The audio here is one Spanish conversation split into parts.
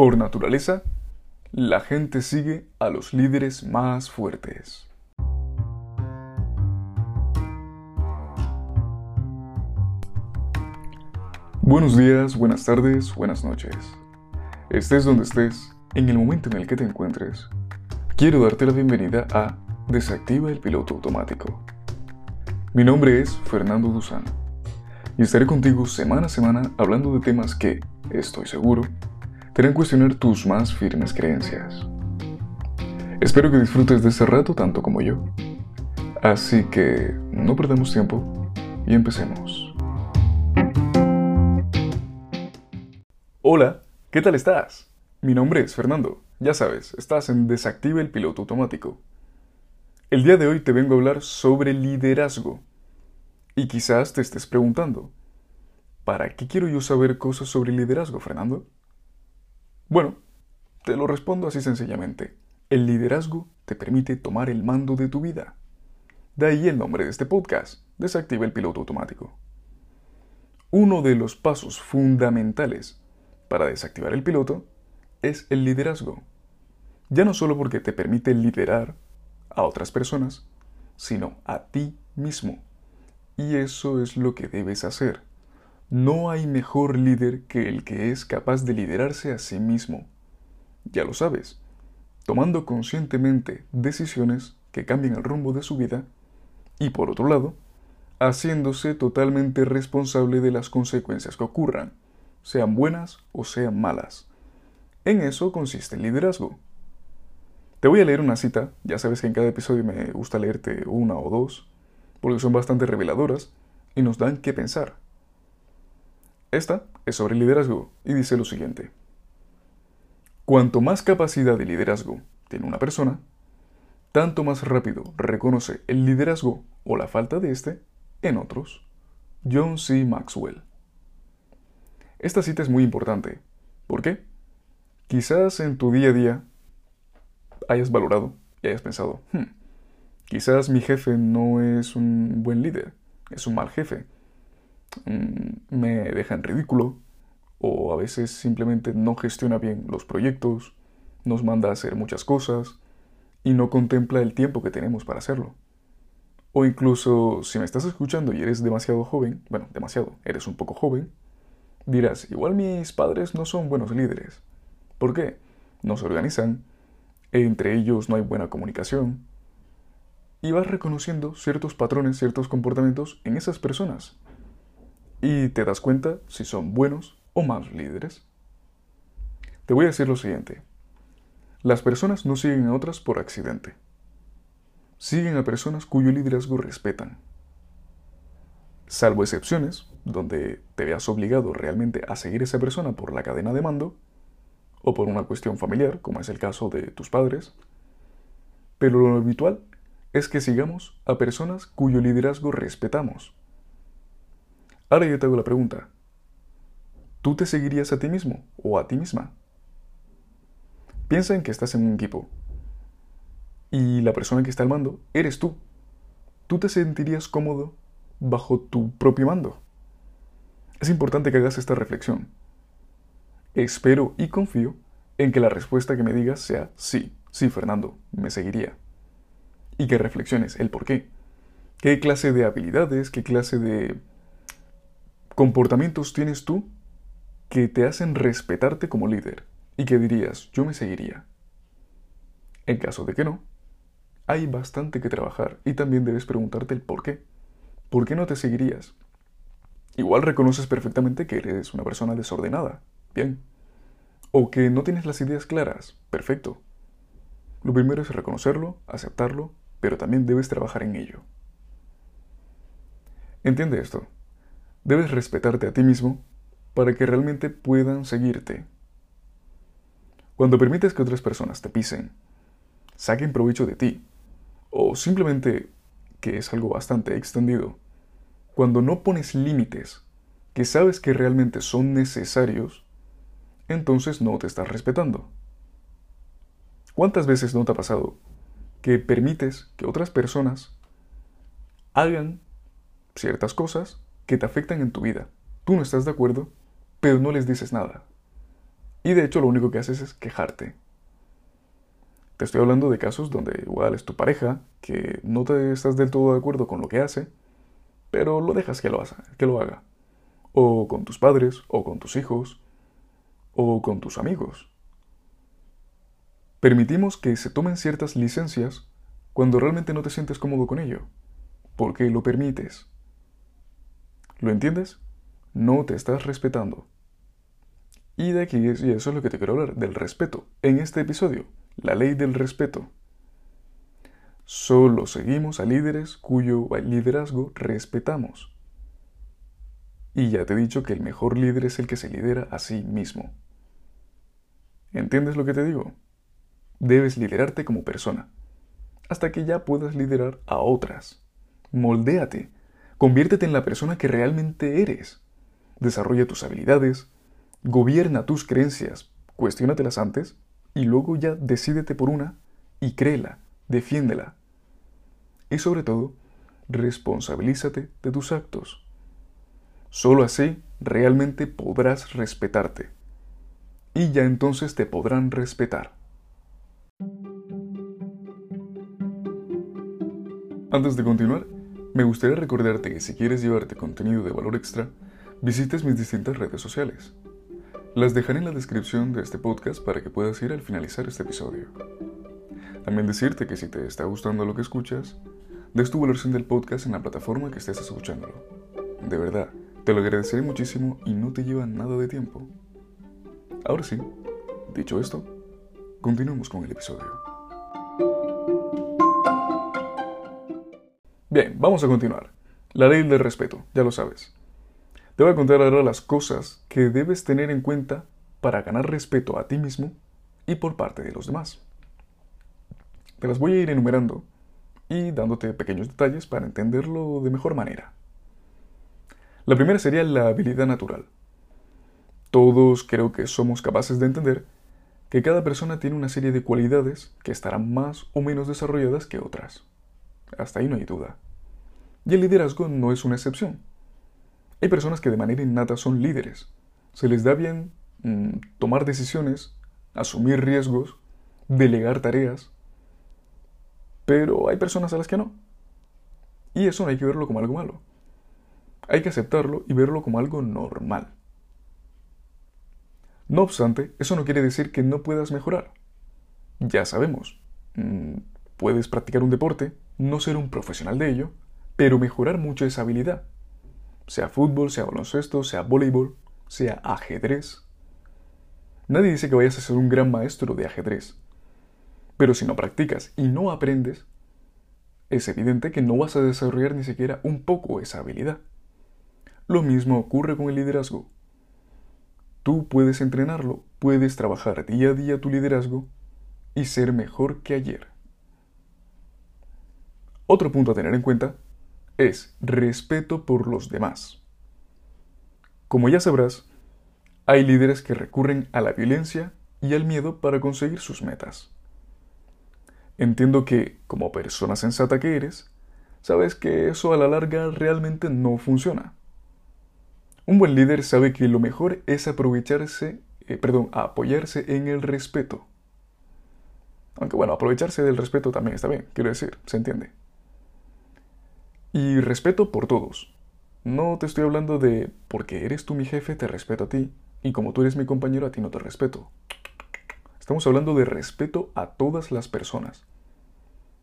Por naturaleza, la gente sigue a los líderes más fuertes. Buenos días, buenas tardes, buenas noches. Estés donde estés, en el momento en el que te encuentres, quiero darte la bienvenida a Desactiva el piloto automático. Mi nombre es Fernando Duzán y estaré contigo semana a semana hablando de temas que, estoy seguro, harán cuestionar tus más firmes creencias. Espero que disfrutes de este rato tanto como yo. Así que no perdamos tiempo y empecemos. Hola, ¿qué tal estás? Mi nombre es Fernando. Ya sabes, estás en Desactiva el piloto automático. El día de hoy te vengo a hablar sobre liderazgo. Y quizás te estés preguntando, ¿para qué quiero yo saber cosas sobre liderazgo, Fernando? Bueno, te lo respondo así sencillamente. El liderazgo te permite tomar el mando de tu vida. De ahí el nombre de este podcast, Desactiva el piloto automático. Uno de los pasos fundamentales para desactivar el piloto es el liderazgo. Ya no solo porque te permite liderar a otras personas, sino a ti mismo. Y eso es lo que debes hacer. No hay mejor líder que el que es capaz de liderarse a sí mismo. Ya lo sabes, tomando conscientemente decisiones que cambien el rumbo de su vida y por otro lado, haciéndose totalmente responsable de las consecuencias que ocurran, sean buenas o sean malas. En eso consiste el liderazgo. Te voy a leer una cita, ya sabes que en cada episodio me gusta leerte una o dos, porque son bastante reveladoras y nos dan que pensar. Esta es sobre liderazgo y dice lo siguiente. Cuanto más capacidad de liderazgo tiene una persona, tanto más rápido reconoce el liderazgo o la falta de este en otros. John C. Maxwell. Esta cita es muy importante. ¿Por qué? Quizás en tu día a día hayas valorado y hayas pensado, hmm, Quizás mi jefe no es un buen líder, es un mal jefe. Mm, me deja en ridículo o a veces simplemente no gestiona bien los proyectos, nos manda a hacer muchas cosas y no contempla el tiempo que tenemos para hacerlo. O incluso si me estás escuchando y eres demasiado joven, bueno, demasiado, eres un poco joven, dirás, igual mis padres no son buenos líderes. ¿Por qué? No se organizan, entre ellos no hay buena comunicación, y vas reconociendo ciertos patrones, ciertos comportamientos en esas personas. Y te das cuenta si son buenos o malos líderes. Te voy a decir lo siguiente. Las personas no siguen a otras por accidente. Siguen a personas cuyo liderazgo respetan. Salvo excepciones, donde te veas obligado realmente a seguir a esa persona por la cadena de mando, o por una cuestión familiar, como es el caso de tus padres, pero lo habitual es que sigamos a personas cuyo liderazgo respetamos. Ahora yo te hago la pregunta. ¿Tú te seguirías a ti mismo o a ti misma? Piensa en que estás en un equipo y la persona que está al mando eres tú. ¿Tú te sentirías cómodo bajo tu propio mando? Es importante que hagas esta reflexión. Espero y confío en que la respuesta que me digas sea sí, sí, Fernando, me seguiría y que reflexiones el por qué. ¿Qué clase de habilidades, qué clase de comportamientos tienes tú que te hacen respetarte como líder y que dirías, yo me seguiría? En caso de que no, hay bastante que trabajar y también debes preguntarte el por qué. ¿Por qué no te seguirías? Igual reconoces perfectamente que eres una persona desordenada. Bien. O que no tienes las ideas claras. Perfecto. Lo primero es reconocerlo, aceptarlo pero también debes trabajar en ello. Entiende esto. Debes respetarte a ti mismo para que realmente puedan seguirte. Cuando permites que otras personas te pisen, saquen provecho de ti, o simplemente, que es algo bastante extendido, cuando no pones límites que sabes que realmente son necesarios, entonces no te estás respetando. ¿Cuántas veces no te ha pasado que permites que otras personas hagan ciertas cosas que te afectan en tu vida. Tú no estás de acuerdo, pero no les dices nada. Y de hecho lo único que haces es quejarte. Te estoy hablando de casos donde igual es tu pareja, que no te estás del todo de acuerdo con lo que hace, pero lo dejas que lo, haga, que lo haga. O con tus padres, o con tus hijos, o con tus amigos. Permitimos que se tomen ciertas licencias cuando realmente no te sientes cómodo con ello. ¿Por qué lo permites? ¿Lo entiendes? No te estás respetando. Y de aquí, y eso es lo que te quiero hablar, del respeto. En este episodio, la ley del respeto. Solo seguimos a líderes cuyo liderazgo respetamos. Y ya te he dicho que el mejor líder es el que se lidera a sí mismo. ¿Entiendes lo que te digo? Debes liderarte como persona, hasta que ya puedas liderar a otras. Moldéate, conviértete en la persona que realmente eres. Desarrolla tus habilidades, gobierna tus creencias, cuestiónatelas antes y luego ya decídete por una y créela, defiéndela. Y sobre todo, responsabilízate de tus actos. Solo así realmente podrás respetarte. Y ya entonces te podrán respetar. Antes de continuar, me gustaría recordarte que si quieres llevarte contenido de valor extra, visites mis distintas redes sociales. Las dejaré en la descripción de este podcast para que puedas ir al finalizar este episodio. También decirte que si te está gustando lo que escuchas, des tu valoración del podcast en la plataforma que estés escuchándolo. De verdad, te lo agradeceré muchísimo y no te lleva nada de tiempo. Ahora sí, dicho esto, continuemos con el episodio. Bien, vamos a continuar. La ley del respeto, ya lo sabes. Te voy a contar ahora las cosas que debes tener en cuenta para ganar respeto a ti mismo y por parte de los demás. Te las voy a ir enumerando y dándote pequeños detalles para entenderlo de mejor manera. La primera sería la habilidad natural. Todos creo que somos capaces de entender que cada persona tiene una serie de cualidades que estarán más o menos desarrolladas que otras. Hasta ahí no hay duda. Y el liderazgo no es una excepción. Hay personas que de manera innata son líderes. Se les da bien mm, tomar decisiones, asumir riesgos, delegar tareas. Pero hay personas a las que no. Y eso no hay que verlo como algo malo. Hay que aceptarlo y verlo como algo normal. No obstante, eso no quiere decir que no puedas mejorar. Ya sabemos, mm, puedes practicar un deporte, no ser un profesional de ello, pero mejorar mucho esa habilidad sea fútbol, sea baloncesto, sea voleibol, sea ajedrez. Nadie dice que vayas a ser un gran maestro de ajedrez, pero si no practicas y no aprendes, es evidente que no vas a desarrollar ni siquiera un poco esa habilidad. Lo mismo ocurre con el liderazgo. Tú puedes entrenarlo, puedes trabajar día a día tu liderazgo y ser mejor que ayer. Otro punto a tener en cuenta es respeto por los demás. Como ya sabrás, hay líderes que recurren a la violencia y al miedo para conseguir sus metas. Entiendo que, como persona sensata que eres, sabes que eso a la larga realmente no funciona. Un buen líder sabe que lo mejor es aprovecharse, eh, perdón, apoyarse en el respeto. Aunque bueno, aprovecharse del respeto también está bien, quiero decir, se entiende. Y respeto por todos. No te estoy hablando de porque eres tú mi jefe, te respeto a ti, y como tú eres mi compañero, a ti no te respeto. Estamos hablando de respeto a todas las personas.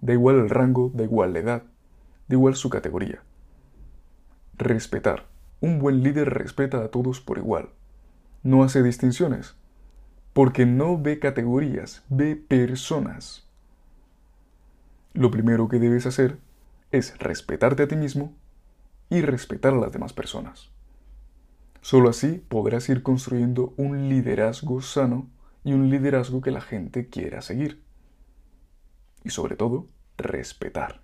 Da igual el rango, da igual la edad, da igual su categoría. Respetar. Un buen líder respeta a todos por igual. No hace distinciones. Porque no ve categorías, ve personas. Lo primero que debes hacer es respetarte a ti mismo y respetar a las demás personas. Solo así podrás ir construyendo un liderazgo sano y un liderazgo que la gente quiera seguir. Y sobre todo, respetar.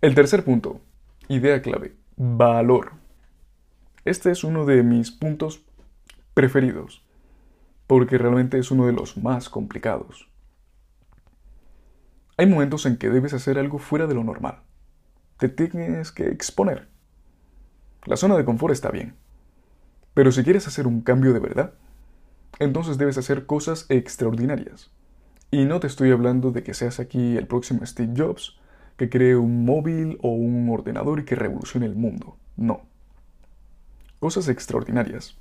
El tercer punto, idea clave, valor. Este es uno de mis puntos preferidos, porque realmente es uno de los más complicados. Hay momentos en que debes hacer algo fuera de lo normal. Te tienes que exponer. La zona de confort está bien, Pero si quieres hacer un cambio de verdad, entonces debes hacer cosas extraordinarias. Y no te estoy hablando de que seas aquí el próximo Steve Jobs, que cree un móvil o un ordenador y que revolucione el mundo. No. Cosas extraordinarias.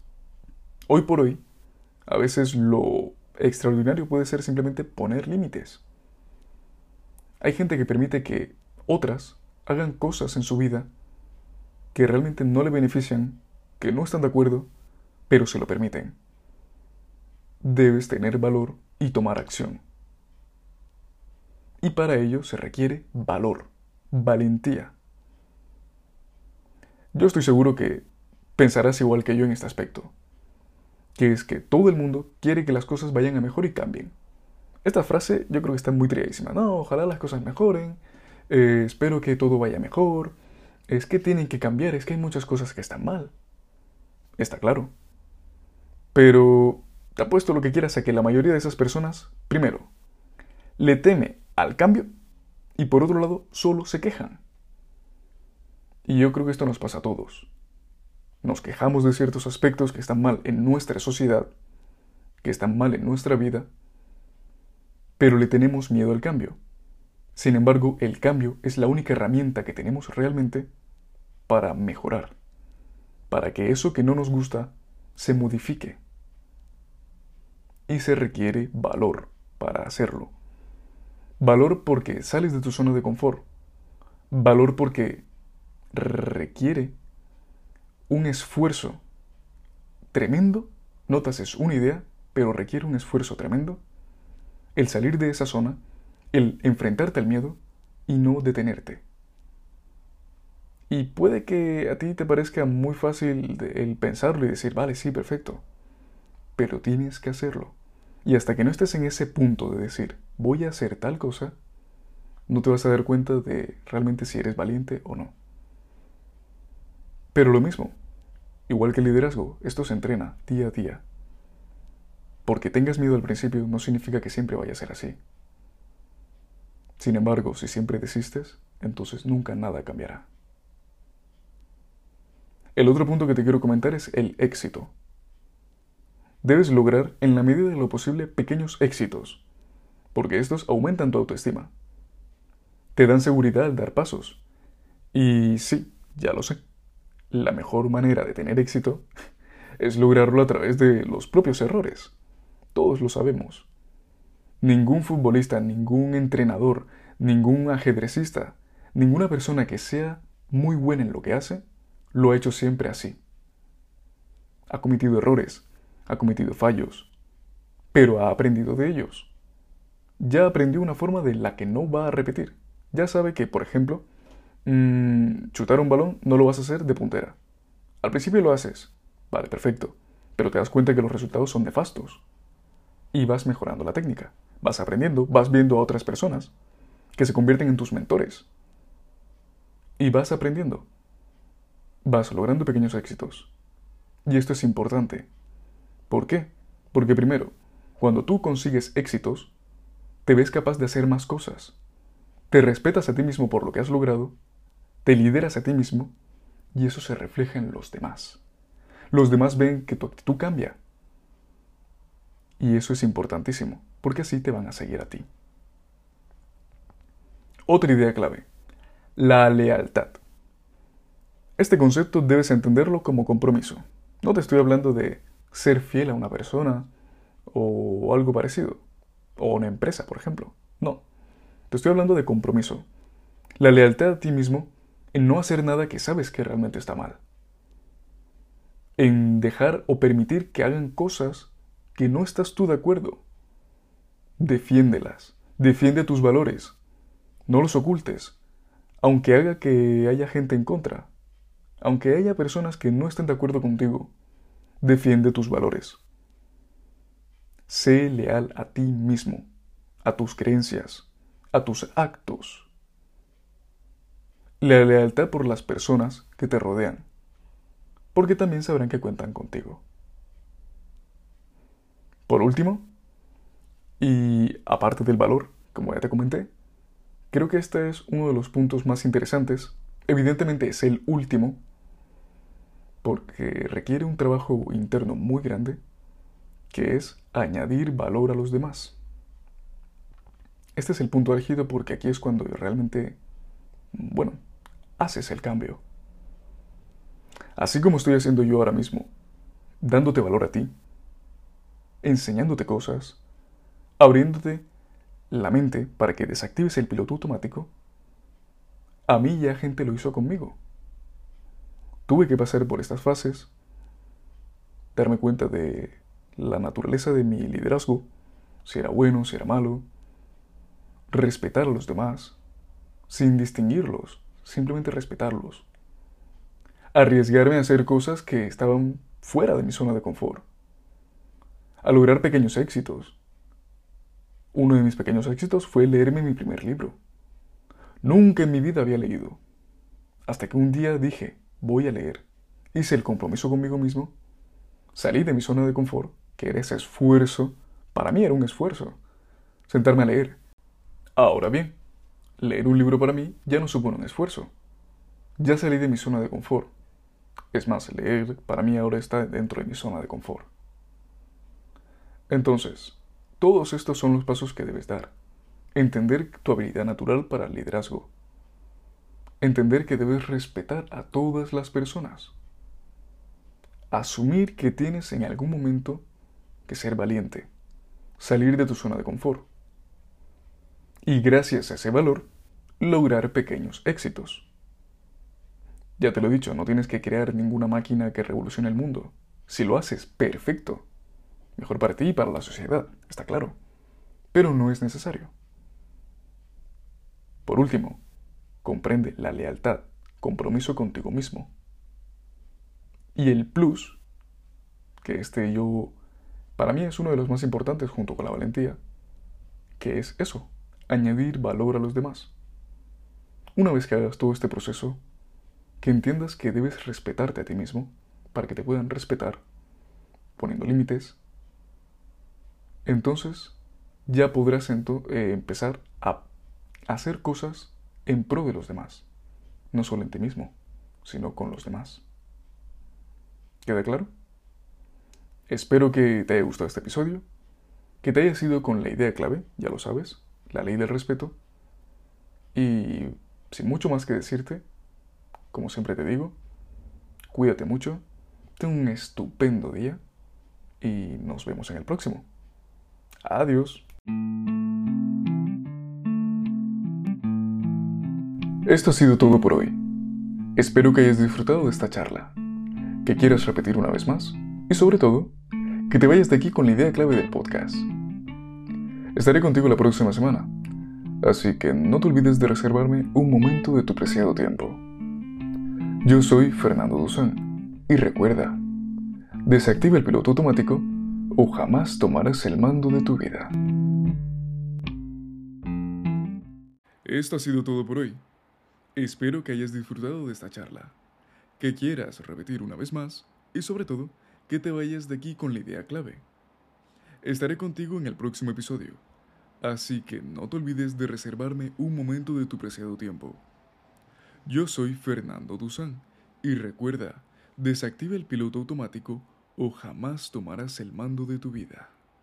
Hoy por hoy, a veces lo extraordinario puede ser simplemente poner límites. Hay gente que permite que otras hagan cosas en su vida que realmente no le benefician, que no están de acuerdo, pero se lo permiten. Debes tener valor y tomar acción. Y para ello se requiere valor, valentía. Yo estoy seguro que pensarás igual que yo en este aspecto, que es que todo el mundo quiere que las cosas vayan a mejor y cambien. Esta frase yo creo que está muy triadísima. No, ojalá las cosas mejoren, eh, espero que todo vaya mejor, es que tienen que cambiar, es que hay muchas cosas que están mal. Está claro. Pero te apuesto lo que quieras a que la mayoría de esas personas, primero, le teme al cambio y por otro lado solo se quejan. Y yo creo que esto nos pasa a todos. Nos quejamos de ciertos aspectos que están mal en nuestra sociedad, que están mal en nuestra vida, pero le tenemos miedo al cambio. Sin embargo, el cambio es la única herramienta que tenemos realmente para mejorar, para que eso que no nos gusta se modifique. Y se requiere valor para hacerlo. Valor porque sales de tu zona de confort. Valor porque requiere un esfuerzo tremendo. Notas, es una idea, pero requiere un esfuerzo tremendo. El salir de esa zona, el enfrentarte al miedo y no detenerte. Y puede que a ti te parezca muy fácil el pensarlo y decir, vale, sí, perfecto. Pero tienes que hacerlo. Y hasta que no estés en ese punto de decir, voy a hacer tal cosa, no te vas a dar cuenta de realmente si eres valiente o no. Pero lo mismo, igual que el liderazgo, esto se entrena día a día. Porque tengas miedo al principio no significa que siempre vaya a ser así. Sin embargo, si siempre desistes, entonces nunca nada cambiará. El otro punto que te quiero comentar es el éxito. Debes lograr en la medida de lo posible pequeños éxitos, porque estos aumentan tu autoestima. Te dan seguridad al dar pasos. Y sí, ya lo sé. La mejor manera de tener éxito es lograrlo a través de los propios errores. Todos lo sabemos. Ningún futbolista, ningún entrenador, ningún ajedrecista, ninguna persona que sea muy buena en lo que hace, lo ha hecho siempre así. Ha cometido errores, ha cometido fallos, pero ha aprendido de ellos. Ya aprendió una forma de la que no va a repetir. Ya sabe que, por ejemplo, mmm, chutar un balón no lo vas a hacer de puntera. Al principio lo haces, vale, perfecto, pero te das cuenta que los resultados son nefastos. Y vas mejorando la técnica, vas aprendiendo, vas viendo a otras personas que se convierten en tus mentores. Y vas aprendiendo vas logrando pequeños éxitos. Y esto es importante. ¿Por qué? Porque primero, cuando tú consigues éxitos, te ves capaz de hacer más cosas. Te respetas a ti mismo por lo que has logrado, te lideras a ti mismo y eso se refleja en los demás. Los demás ven que tu actitud cambia. Y eso es importantísimo, porque así te van a seguir a ti. Otra idea clave, la lealtad. Este concepto debes entenderlo como compromiso. No te estoy hablando de ser fiel a una persona o algo parecido, o una empresa, por ejemplo. No, te estoy hablando de compromiso. La lealtad a ti mismo en no hacer nada que sabes que realmente está mal. En dejar o permitir que hagan cosas que no estás tú de acuerdo. Defiéndelas, defiende tus valores, no los ocultes, aunque haga que haya gente en contra aunque haya personas que no estén de acuerdo contigo, defiende tus valores. Sé leal a ti mismo, a tus creencias, a tus actos. La lealtad por las personas que te rodean, porque también sabrán que cuentan contigo. Por último, y aparte del valor, como ya te comenté, creo que este es uno de los puntos más interesantes, evidentemente es el último, porque requiere un trabajo interno muy grande, que es añadir valor a los demás. Este es el punto álgido porque aquí es cuando realmente, bueno, haces el cambio. Así como estoy haciendo yo ahora mismo, dándote valor a ti, enseñándote cosas, abriéndote la mente para que desactives el piloto automático, a mí ya gente lo hizo conmigo. Tuve que pasar por estas fases, darme cuenta de la naturaleza de mi liderazgo, si era bueno, si era malo, respetar a los demás, sin distinguirlos, simplemente respetarlos. Arriesgarme a hacer cosas que estaban fuera de mi zona de confort. A lograr pequeños éxitos. Uno de mis pequeños éxitos fue leerme mi primer libro. Nunca en mi vida había leído. Hasta que un día dije, voy a leer. Hice el compromiso conmigo mismo. Salí de mi zona de confort, que era ese esfuerzo. Para mí era un esfuerzo. Sentarme a leer. Ahora bien, leer un libro para mí ya no supone un esfuerzo. Ya salí de mi zona de confort. Es más, leer para mí ahora está dentro de mi zona de confort. Entonces, todos estos son los pasos que debes dar. Entender tu habilidad natural para el liderazgo. Entender que debes respetar a todas las personas. Asumir que tienes en algún momento que ser valiente. Salir de tu zona de confort. Y gracias a ese valor, lograr pequeños éxitos. Ya te lo he dicho, no tienes que crear ninguna máquina que revolucione el mundo. Si lo haces, perfecto. Mejor para ti y para la sociedad, está claro. Pero no es necesario. Por último, comprende la lealtad, compromiso contigo mismo. Y el plus, que este yo, para mí es uno de los más importantes junto con la valentía, que es eso, añadir valor a los demás. Una vez que hagas todo este proceso, que entiendas que debes respetarte a ti mismo para que te puedan respetar, poniendo límites, entonces ya podrás eh, empezar a hacer cosas en pro de los demás, no solo en ti mismo, sino con los demás. ¿Queda claro? Espero que te haya gustado este episodio, que te haya sido con la idea clave, ya lo sabes, la ley del respeto, y sin mucho más que decirte, como siempre te digo, cuídate mucho, ten un estupendo día y nos vemos en el próximo. Adiós. Esto ha sido todo por hoy. Espero que hayas disfrutado de esta charla, que quieras repetir una vez más y sobre todo, que te vayas de aquí con la idea clave del podcast. Estaré contigo la próxima semana, así que no te olvides de reservarme un momento de tu preciado tiempo. Yo soy Fernando Duzán y recuerda, desactiva el piloto automático o jamás tomarás el mando de tu vida. Esto ha sido todo por hoy. Espero que hayas disfrutado de esta charla, que quieras repetir una vez más y sobre todo que te vayas de aquí con la idea clave. Estaré contigo en el próximo episodio, así que no te olvides de reservarme un momento de tu preciado tiempo. Yo soy Fernando Duzán y recuerda, desactiva el piloto automático o jamás tomarás el mando de tu vida.